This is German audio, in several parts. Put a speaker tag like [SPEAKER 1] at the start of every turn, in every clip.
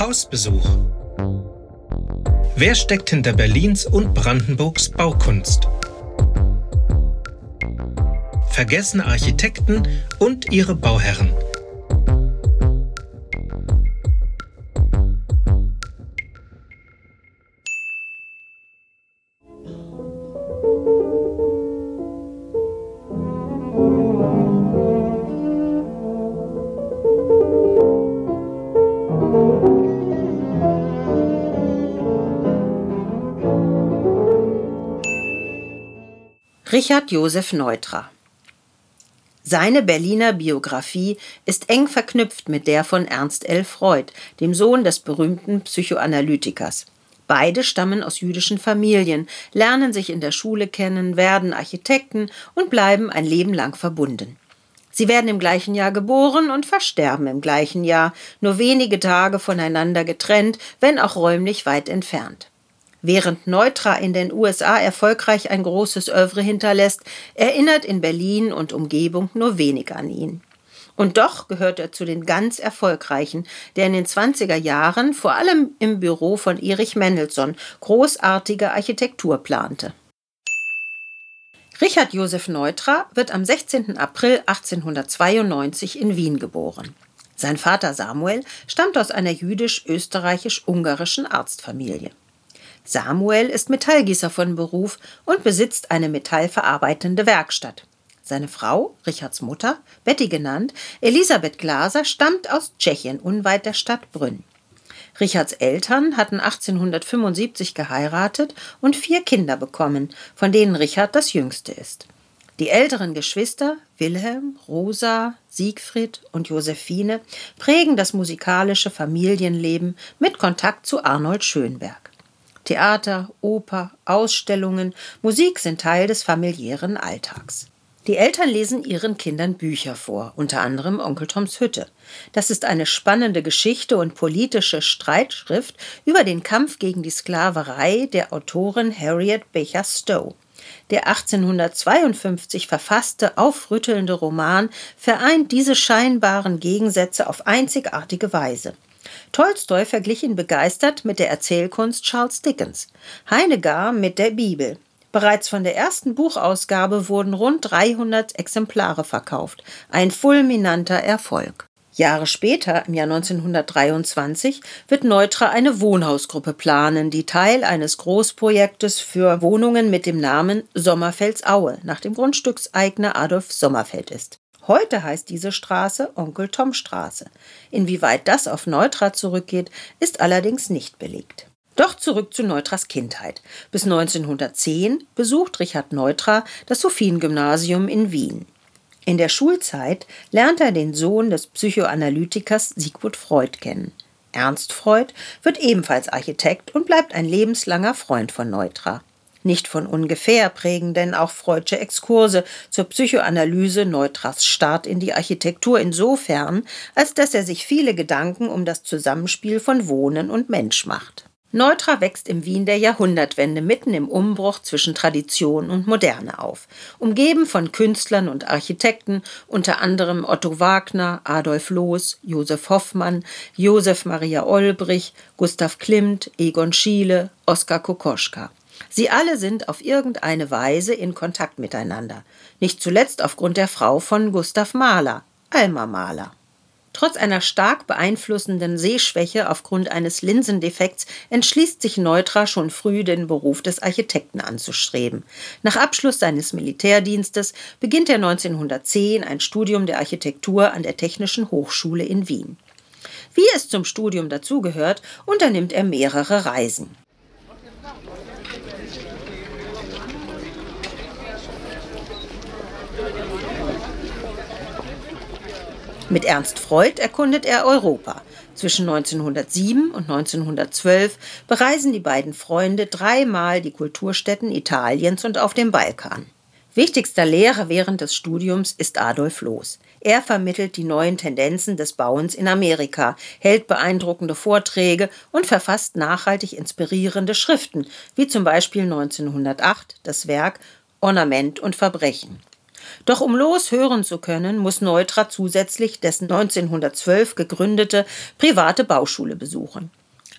[SPEAKER 1] Hausbesuch. Wer steckt hinter Berlins und Brandenburgs Baukunst? Vergessene Architekten und ihre Bauherren.
[SPEAKER 2] Richard Josef Neutra seine Berliner Biografie ist eng verknüpft mit der von Ernst L. Freud, dem Sohn des berühmten Psychoanalytikers. Beide stammen aus jüdischen Familien, lernen sich in der Schule kennen, werden Architekten und bleiben ein Leben lang verbunden. Sie werden im gleichen Jahr geboren und versterben im gleichen Jahr, nur wenige Tage voneinander getrennt, wenn auch räumlich weit entfernt. Während Neutra in den USA erfolgreich ein großes Övre hinterlässt, erinnert in Berlin und Umgebung nur wenig an ihn. Und doch gehört er zu den ganz Erfolgreichen, der in den 20er Jahren vor allem im Büro von Erich Mendelssohn großartige Architektur plante. Richard Josef Neutra wird am 16. April 1892 in Wien geboren. Sein Vater Samuel stammt aus einer jüdisch-österreichisch-ungarischen Arztfamilie. Samuel ist Metallgießer von Beruf und besitzt eine metallverarbeitende Werkstatt. Seine Frau, Richards Mutter, Betty genannt, Elisabeth Glaser, stammt aus Tschechien, unweit der Stadt Brünn. Richards Eltern hatten 1875 geheiratet und vier Kinder bekommen, von denen Richard das jüngste ist. Die älteren Geschwister Wilhelm, Rosa, Siegfried und Josephine prägen das musikalische Familienleben mit Kontakt zu Arnold Schönberg. Theater, Oper, Ausstellungen, Musik sind Teil des familiären Alltags. Die Eltern lesen ihren Kindern Bücher vor, unter anderem Onkel Toms Hütte. Das ist eine spannende Geschichte und politische Streitschrift über den Kampf gegen die Sklaverei der Autorin Harriet Beecher Stowe. Der 1852 verfasste, aufrüttelnde Roman vereint diese scheinbaren Gegensätze auf einzigartige Weise. Tolstoi verglich ihn begeistert mit der Erzählkunst Charles Dickens, Heine mit der Bibel. Bereits von der ersten Buchausgabe wurden rund 300 Exemplare verkauft, ein fulminanter Erfolg. Jahre später, im Jahr 1923, wird Neutra eine Wohnhausgruppe planen, die Teil eines Großprojektes für Wohnungen mit dem Namen Sommerfeldsaue nach dem Grundstückseigner Adolf Sommerfeld ist. Heute heißt diese Straße Onkel Tom Straße. Inwieweit das auf Neutra zurückgeht, ist allerdings nicht belegt. Doch zurück zu Neutras Kindheit. Bis 1910 besucht Richard Neutra das Sophiengymnasium in Wien. In der Schulzeit lernt er den Sohn des Psychoanalytikers Sigmund Freud kennen. Ernst Freud wird ebenfalls Architekt und bleibt ein lebenslanger Freund von Neutra. Nicht von ungefähr prägen denn auch Freudsche Exkurse zur Psychoanalyse Neutras Start in die Architektur insofern, als dass er sich viele Gedanken um das Zusammenspiel von Wohnen und Mensch macht. Neutra wächst im Wien der Jahrhundertwende mitten im Umbruch zwischen Tradition und Moderne auf, umgeben von Künstlern und Architekten, unter anderem Otto Wagner, Adolf Loos, Josef Hoffmann, Josef Maria Olbrich, Gustav Klimt, Egon Schiele, Oskar Kokoschka. Sie alle sind auf irgendeine Weise in Kontakt miteinander, nicht zuletzt aufgrund der Frau von Gustav Mahler, Alma Mahler. Trotz einer stark beeinflussenden Sehschwäche aufgrund eines Linsendefekts entschließt sich Neutra schon früh den Beruf des Architekten anzustreben. Nach Abschluss seines Militärdienstes beginnt er 1910 ein Studium der Architektur an der Technischen Hochschule in Wien. Wie es zum Studium dazugehört, unternimmt er mehrere Reisen. Mit Ernst Freud erkundet er Europa. Zwischen 1907 und 1912 bereisen die beiden Freunde dreimal die Kulturstätten Italiens und auf dem Balkan. Wichtigster Lehrer während des Studiums ist Adolf Loos. Er vermittelt die neuen Tendenzen des Bauens in Amerika, hält beeindruckende Vorträge und verfasst nachhaltig inspirierende Schriften, wie zum Beispiel 1908 das Werk Ornament und Verbrechen. Doch um Los hören zu können, muss Neutra zusätzlich dessen 1912 gegründete private Bauschule besuchen.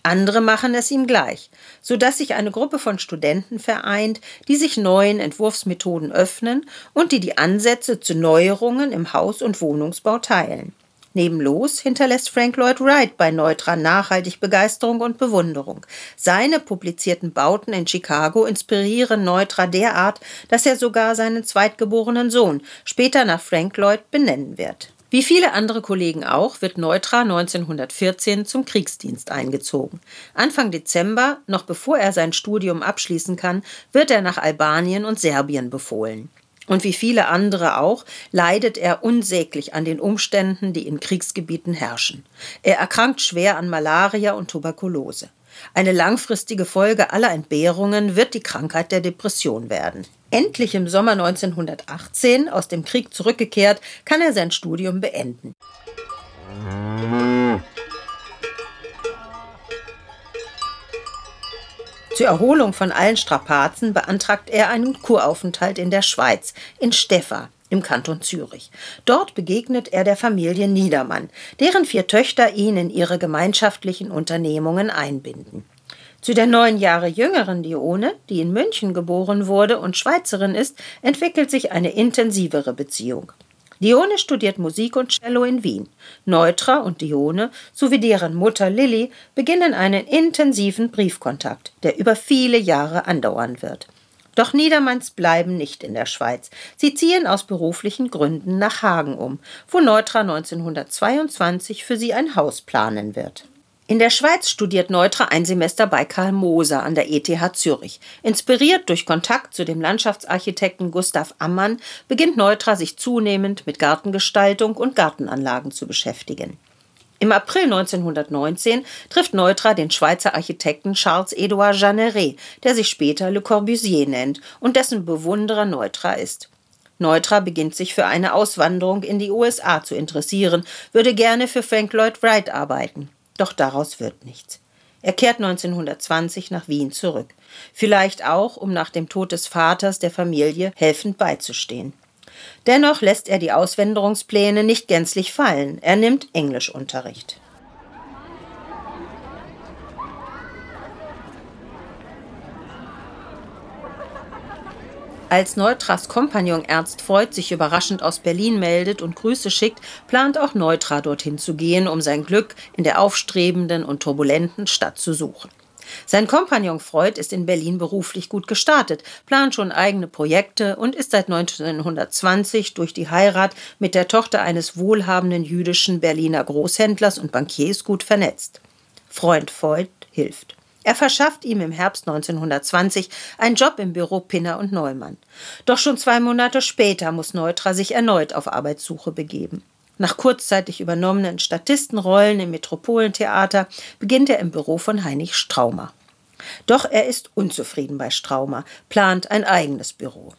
[SPEAKER 2] Andere machen es ihm gleich, so dass sich eine Gruppe von Studenten vereint, die sich neuen Entwurfsmethoden öffnen und die die Ansätze zu Neuerungen im Haus- und Wohnungsbau teilen. Neben Los hinterlässt Frank Lloyd Wright bei Neutra nachhaltig Begeisterung und Bewunderung. Seine publizierten Bauten in Chicago inspirieren Neutra derart, dass er sogar seinen zweitgeborenen Sohn später nach Frank Lloyd benennen wird. Wie viele andere Kollegen auch, wird Neutra 1914 zum Kriegsdienst eingezogen. Anfang Dezember, noch bevor er sein Studium abschließen kann, wird er nach Albanien und Serbien befohlen. Und wie viele andere auch, leidet er unsäglich an den Umständen, die in Kriegsgebieten herrschen. Er erkrankt schwer an Malaria und Tuberkulose. Eine langfristige Folge aller Entbehrungen wird die Krankheit der Depression werden. Endlich im Sommer 1918 aus dem Krieg zurückgekehrt, kann er sein Studium beenden. Zur Erholung von allen Strapazen beantragt er einen Kuraufenthalt in der Schweiz, in Steffa im Kanton Zürich. Dort begegnet er der Familie Niedermann, deren vier Töchter ihn in ihre gemeinschaftlichen Unternehmungen einbinden. Zu der neun Jahre jüngeren Dione, die in München geboren wurde und Schweizerin ist, entwickelt sich eine intensivere Beziehung. Dione studiert Musik und Cello in Wien. Neutra und Dione sowie deren Mutter Lilly beginnen einen intensiven Briefkontakt, der über viele Jahre andauern wird. Doch Niedermanns bleiben nicht in der Schweiz. Sie ziehen aus beruflichen Gründen nach Hagen um, wo Neutra 1922 für sie ein Haus planen wird. In der Schweiz studiert Neutra ein Semester bei Karl Moser an der ETH Zürich. Inspiriert durch Kontakt zu dem Landschaftsarchitekten Gustav Ammann beginnt Neutra sich zunehmend mit Gartengestaltung und Gartenanlagen zu beschäftigen. Im April 1919 trifft Neutra den Schweizer Architekten Charles-Édouard Jeanneret, der sich später Le Corbusier nennt und dessen Bewunderer Neutra ist. Neutra beginnt sich für eine Auswanderung in die USA zu interessieren, würde gerne für Frank Lloyd Wright arbeiten. Doch daraus wird nichts. Er kehrt 1920 nach Wien zurück. Vielleicht auch, um nach dem Tod des Vaters der Familie helfend beizustehen. Dennoch lässt er die Auswanderungspläne nicht gänzlich fallen. Er nimmt Englischunterricht. Als Neutras Kompagnon Ernst Freud sich überraschend aus Berlin meldet und Grüße schickt, plant auch Neutra dorthin zu gehen, um sein Glück in der aufstrebenden und turbulenten Stadt zu suchen. Sein Kompagnon Freud ist in Berlin beruflich gut gestartet, plant schon eigene Projekte und ist seit 1920 durch die Heirat mit der Tochter eines wohlhabenden jüdischen Berliner Großhändlers und Bankiers gut vernetzt. Freund Freud hilft. Er verschafft ihm im Herbst 1920 einen Job im Büro Pinner und Neumann. Doch schon zwei Monate später muss Neutra sich erneut auf Arbeitssuche begeben. Nach kurzzeitig übernommenen Statistenrollen im Metropolentheater beginnt er im Büro von Heinrich Straumer. Doch er ist unzufrieden bei Straumer, plant ein eigenes Büro.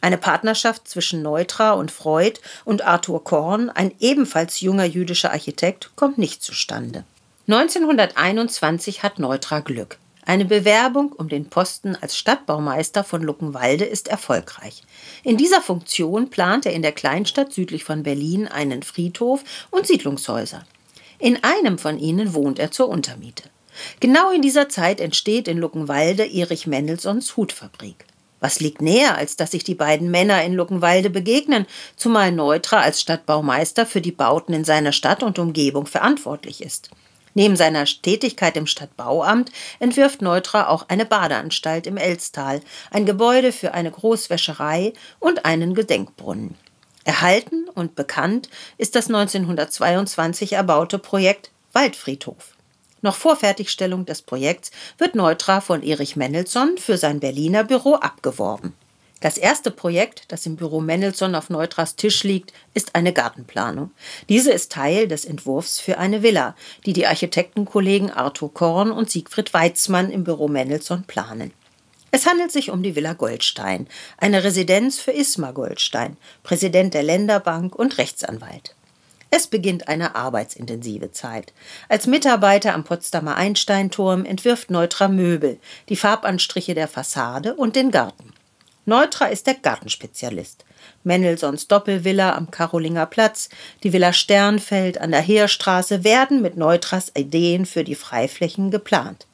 [SPEAKER 2] Eine Partnerschaft zwischen Neutra und Freud und Arthur Korn, ein ebenfalls junger jüdischer Architekt, kommt nicht zustande. 1921 hat Neutra Glück. Eine Bewerbung um den Posten als Stadtbaumeister von Luckenwalde ist erfolgreich. In dieser Funktion plant er in der Kleinstadt südlich von Berlin einen Friedhof und Siedlungshäuser. In einem von ihnen wohnt er zur Untermiete. Genau in dieser Zeit entsteht in Luckenwalde Erich Mendelssohns Hutfabrik. Was liegt näher, als dass sich die beiden Männer in Luckenwalde begegnen, zumal Neutra als Stadtbaumeister für die Bauten in seiner Stadt und Umgebung verantwortlich ist. Neben seiner Tätigkeit im Stadtbauamt entwirft Neutra auch eine Badeanstalt im Elstal, ein Gebäude für eine Großwäscherei und einen Gedenkbrunnen. Erhalten und bekannt ist das 1922 erbaute Projekt Waldfriedhof. Noch vor Fertigstellung des Projekts wird Neutra von Erich Mendelssohn für sein Berliner Büro abgeworben. Das erste Projekt, das im Büro Mendelssohn auf Neutras Tisch liegt, ist eine Gartenplanung. Diese ist Teil des Entwurfs für eine Villa, die die Architektenkollegen Arthur Korn und Siegfried Weizmann im Büro Mendelssohn planen. Es handelt sich um die Villa Goldstein, eine Residenz für Ismar Goldstein, Präsident der Länderbank und Rechtsanwalt. Es beginnt eine arbeitsintensive Zeit. Als Mitarbeiter am Potsdamer Einsteinturm entwirft Neutra Möbel, die Farbanstriche der Fassade und den Garten. Neutra ist der Gartenspezialist. Mendelssohns Doppelvilla am Karolinger Platz, die Villa Sternfeld an der Heerstraße werden mit Neutras Ideen für die Freiflächen geplant.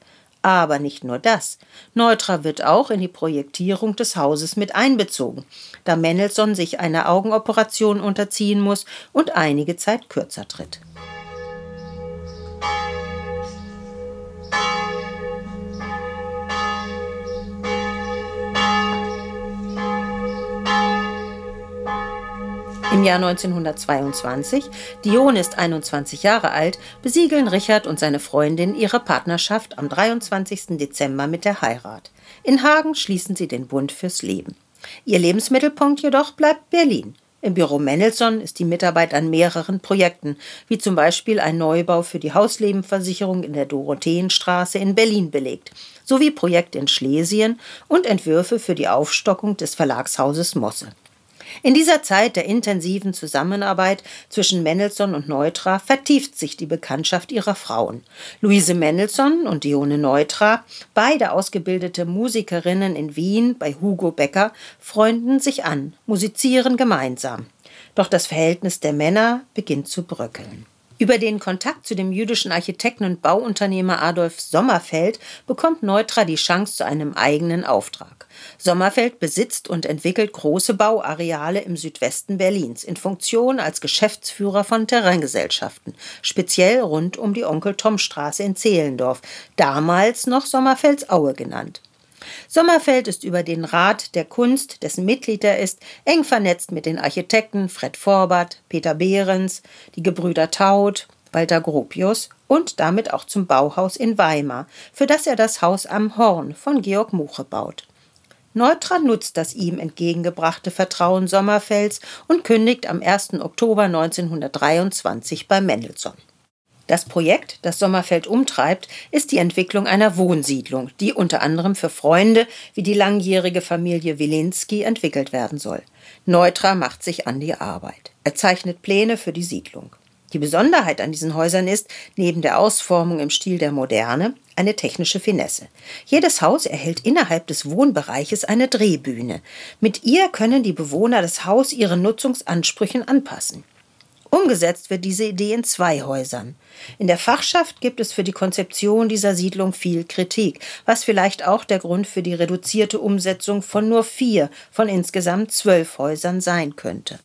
[SPEAKER 2] Aber nicht nur das. Neutra wird auch in die Projektierung des Hauses mit einbezogen, da Mendelssohn sich einer Augenoperation unterziehen muss und einige Zeit kürzer tritt. Im Jahr 1922, Dion ist 21 Jahre alt, besiegeln Richard und seine Freundin ihre Partnerschaft am 23. Dezember mit der Heirat. In Hagen schließen sie den Bund fürs Leben. Ihr Lebensmittelpunkt jedoch bleibt Berlin. Im Büro Mendelssohn ist die Mitarbeit an mehreren Projekten, wie zum Beispiel ein Neubau für die Hauslebenversicherung in der Dorotheenstraße in Berlin belegt, sowie Projekte in Schlesien und Entwürfe für die Aufstockung des Verlagshauses Mosse. In dieser Zeit der intensiven Zusammenarbeit zwischen Mendelssohn und Neutra vertieft sich die Bekanntschaft ihrer Frauen. Luise Mendelssohn und Dione Neutra, beide ausgebildete Musikerinnen in Wien bei Hugo Becker, freunden sich an, musizieren gemeinsam. Doch das Verhältnis der Männer beginnt zu bröckeln. Über den Kontakt zu dem jüdischen Architekten und Bauunternehmer Adolf Sommerfeld bekommt Neutra die Chance zu einem eigenen Auftrag. Sommerfeld besitzt und entwickelt große Bauareale im Südwesten Berlins in Funktion als Geschäftsführer von Terraingesellschaften, speziell rund um die Onkel-Tom-Straße in Zehlendorf, damals noch Sommerfeldsaue genannt. Sommerfeld ist über den Rat der Kunst, dessen Mitglied er ist, eng vernetzt mit den Architekten Fred Forbert, Peter Behrens, die Gebrüder Taut, Walter Gropius und damit auch zum Bauhaus in Weimar, für das er das Haus am Horn von Georg Muche baut. Neutra nutzt das ihm entgegengebrachte Vertrauen Sommerfelds und kündigt am 1. Oktober 1923 bei Mendelssohn. Das Projekt, das Sommerfeld umtreibt, ist die Entwicklung einer Wohnsiedlung, die unter anderem für Freunde wie die langjährige Familie Wilinski entwickelt werden soll. Neutra macht sich an die Arbeit. Er zeichnet Pläne für die Siedlung. Die Besonderheit an diesen Häusern ist, neben der Ausformung im Stil der Moderne, eine technische Finesse. Jedes Haus erhält innerhalb des Wohnbereiches eine Drehbühne. Mit ihr können die Bewohner das Haus ihren Nutzungsansprüchen anpassen. Umgesetzt wird diese Idee in zwei Häusern. In der Fachschaft gibt es für die Konzeption dieser Siedlung viel Kritik, was vielleicht auch der Grund für die reduzierte Umsetzung von nur vier von insgesamt zwölf Häusern sein könnte.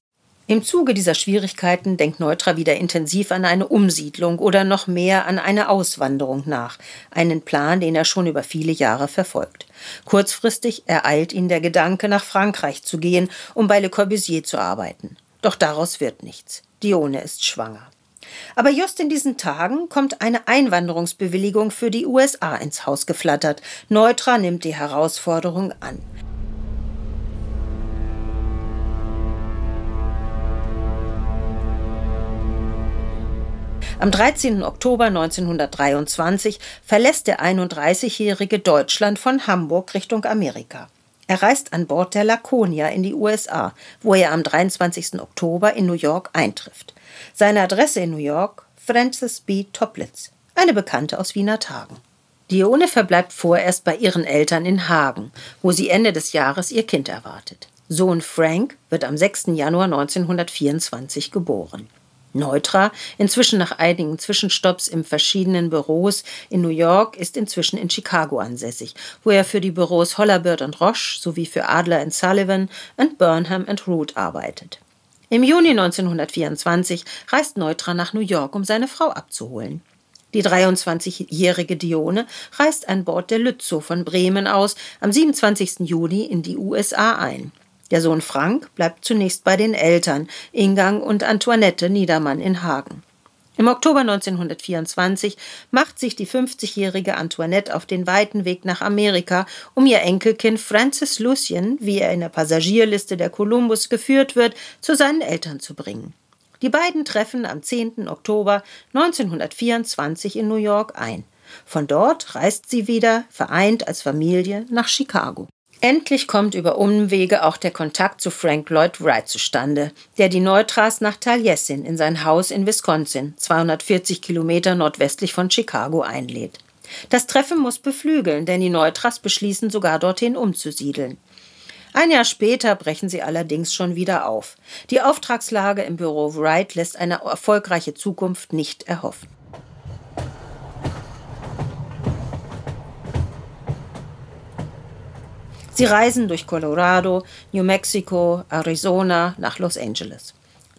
[SPEAKER 2] Im Zuge dieser Schwierigkeiten denkt Neutra wieder intensiv an eine Umsiedlung oder noch mehr an eine Auswanderung nach, einen Plan, den er schon über viele Jahre verfolgt. Kurzfristig ereilt ihn der Gedanke, nach Frankreich zu gehen, um bei Le Corbusier zu arbeiten. Doch daraus wird nichts. Dione ist schwanger. Aber just in diesen Tagen kommt eine Einwanderungsbewilligung für die USA ins Haus geflattert. Neutra nimmt die Herausforderung an. Am 13. Oktober 1923 verlässt der 31-jährige Deutschland von Hamburg Richtung Amerika. Er reist an Bord der Laconia in die USA, wo er am 23. Oktober in New York eintrifft. Seine Adresse in New York Frances B. Toplitz, eine Bekannte aus Wiener Tagen. Dione verbleibt vorerst bei ihren Eltern in Hagen, wo sie Ende des Jahres ihr Kind erwartet. Sohn Frank wird am 6. Januar 1924 geboren. Neutra, inzwischen nach einigen Zwischenstopps in verschiedenen Büros in New York, ist inzwischen in Chicago ansässig, wo er für die Büros Hollerbird und Roche sowie für Adler Sullivan und Burnham Root arbeitet. Im Juni 1924 reist Neutra nach New York, um seine Frau abzuholen. Die 23-jährige Dione reist an Bord der Lützow von Bremen aus am 27. Juni in die USA ein. Der Sohn Frank bleibt zunächst bei den Eltern, Ingang und Antoinette Niedermann in Hagen. Im Oktober 1924 macht sich die 50-jährige Antoinette auf den weiten Weg nach Amerika, um ihr Enkelkind Francis Lucien, wie er in der Passagierliste der Columbus geführt wird, zu seinen Eltern zu bringen. Die beiden treffen am 10. Oktober 1924 in New York ein. Von dort reist sie wieder, vereint als Familie, nach Chicago. Endlich kommt über Umwege auch der Kontakt zu Frank Lloyd Wright zustande, der die Neutras nach Taliesin in sein Haus in Wisconsin, 240 Kilometer nordwestlich von Chicago, einlädt. Das Treffen muss beflügeln, denn die Neutras beschließen sogar dorthin umzusiedeln. Ein Jahr später brechen sie allerdings schon wieder auf. Die Auftragslage im Büro Wright lässt eine erfolgreiche Zukunft nicht erhoffen. Sie reisen durch Colorado, New Mexico, Arizona nach Los Angeles.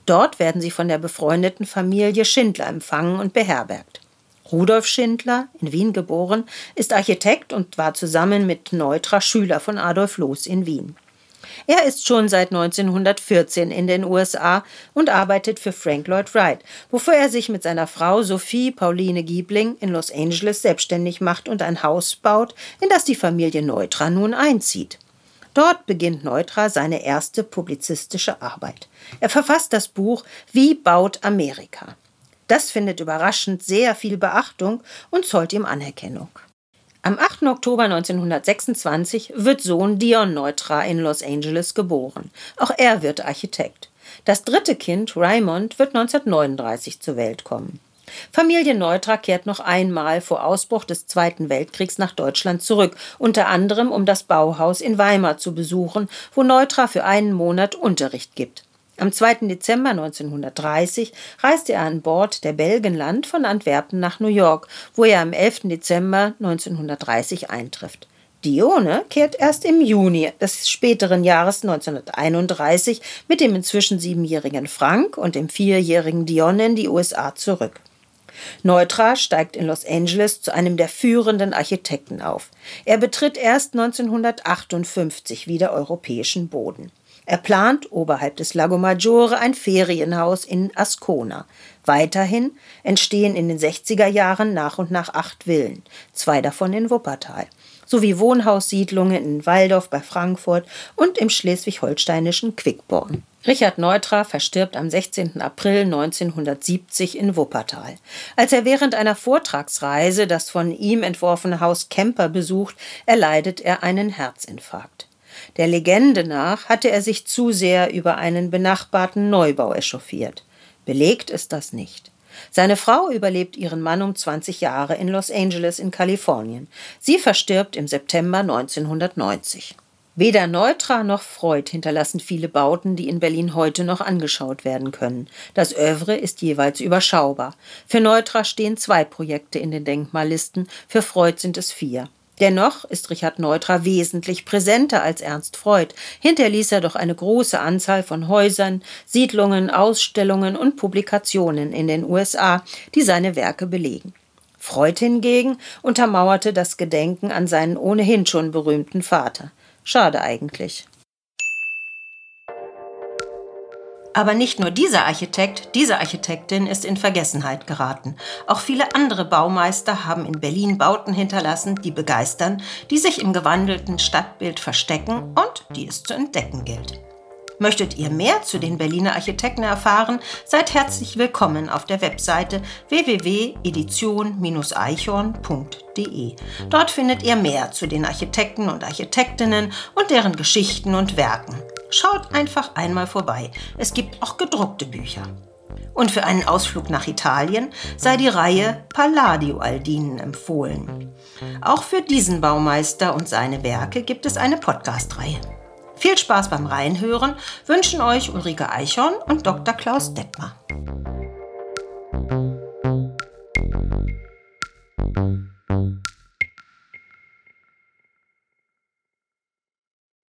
[SPEAKER 2] Dort werden sie von der befreundeten Familie Schindler empfangen und beherbergt. Rudolf Schindler, in Wien geboren, ist Architekt und war zusammen mit Neutra Schüler von Adolf Loos in Wien. Er ist schon seit 1914 in den USA und arbeitet für Frank Lloyd Wright, wofür er sich mit seiner Frau Sophie Pauline Giebling in Los Angeles selbstständig macht und ein Haus baut, in das die Familie Neutra nun einzieht. Dort beginnt Neutra seine erste publizistische Arbeit. Er verfasst das Buch Wie baut Amerika? Das findet überraschend sehr viel Beachtung und zollt ihm Anerkennung. Am 8. Oktober 1926 wird Sohn Dion Neutra in Los Angeles geboren. Auch er wird Architekt. Das dritte Kind, Raymond, wird 1939 zur Welt kommen. Familie Neutra kehrt noch einmal vor Ausbruch des Zweiten Weltkriegs nach Deutschland zurück, unter anderem um das Bauhaus in Weimar zu besuchen, wo Neutra für einen Monat Unterricht gibt. Am 2. Dezember 1930 reiste er an Bord der Belgenland von Antwerpen nach New York, wo er am 11. Dezember 1930 eintrifft. Dione kehrt erst im Juni des späteren Jahres 1931 mit dem inzwischen siebenjährigen Frank und dem vierjährigen Dion in die USA zurück. Neutra steigt in Los Angeles zu einem der führenden Architekten auf. Er betritt erst 1958 wieder europäischen Boden. Er plant oberhalb des Lago Maggiore ein Ferienhaus in Ascona. Weiterhin entstehen in den 60er Jahren nach und nach acht Villen, zwei davon in Wuppertal, sowie Wohnhaussiedlungen in Waldorf bei Frankfurt und im schleswig-holsteinischen Quickborn. Richard Neutra verstirbt am 16. April 1970 in Wuppertal. Als er während einer Vortragsreise das von ihm entworfene Haus Kemper besucht, erleidet er einen Herzinfarkt. Der Legende nach hatte er sich zu sehr über einen benachbarten Neubau echauffiert. Belegt ist das nicht. Seine Frau überlebt ihren Mann um 20 Jahre in Los Angeles in Kalifornien. Sie verstirbt im September 1990. Weder Neutra noch Freud hinterlassen viele Bauten, die in Berlin heute noch angeschaut werden können. Das Övre ist jeweils überschaubar. Für Neutra stehen zwei Projekte in den Denkmallisten, für Freud sind es vier. Dennoch ist Richard Neutra wesentlich präsenter als Ernst Freud. Hinterließ er doch eine große Anzahl von Häusern, Siedlungen, Ausstellungen und Publikationen in den USA, die seine Werke belegen. Freud hingegen untermauerte das Gedenken an seinen ohnehin schon berühmten Vater. Schade eigentlich. Aber nicht nur dieser Architekt, diese Architektin ist in Vergessenheit geraten. Auch viele andere Baumeister haben in Berlin Bauten hinterlassen, die begeistern, die sich im gewandelten Stadtbild verstecken und die es zu entdecken gilt. Möchtet ihr mehr zu den Berliner Architekten erfahren? Seid herzlich willkommen auf der Webseite www.edition-eichhorn.de. Dort findet ihr mehr zu den Architekten und Architektinnen und deren Geschichten und Werken. Schaut einfach einmal vorbei. Es gibt auch gedruckte Bücher. Und für einen Ausflug nach Italien sei die Reihe Palladio Aldinen empfohlen. Auch für diesen Baumeister und seine Werke gibt es eine Podcast-Reihe. Viel Spaß beim Reinhören wünschen euch Ulrike Eichhorn und Dr. Klaus Detmar.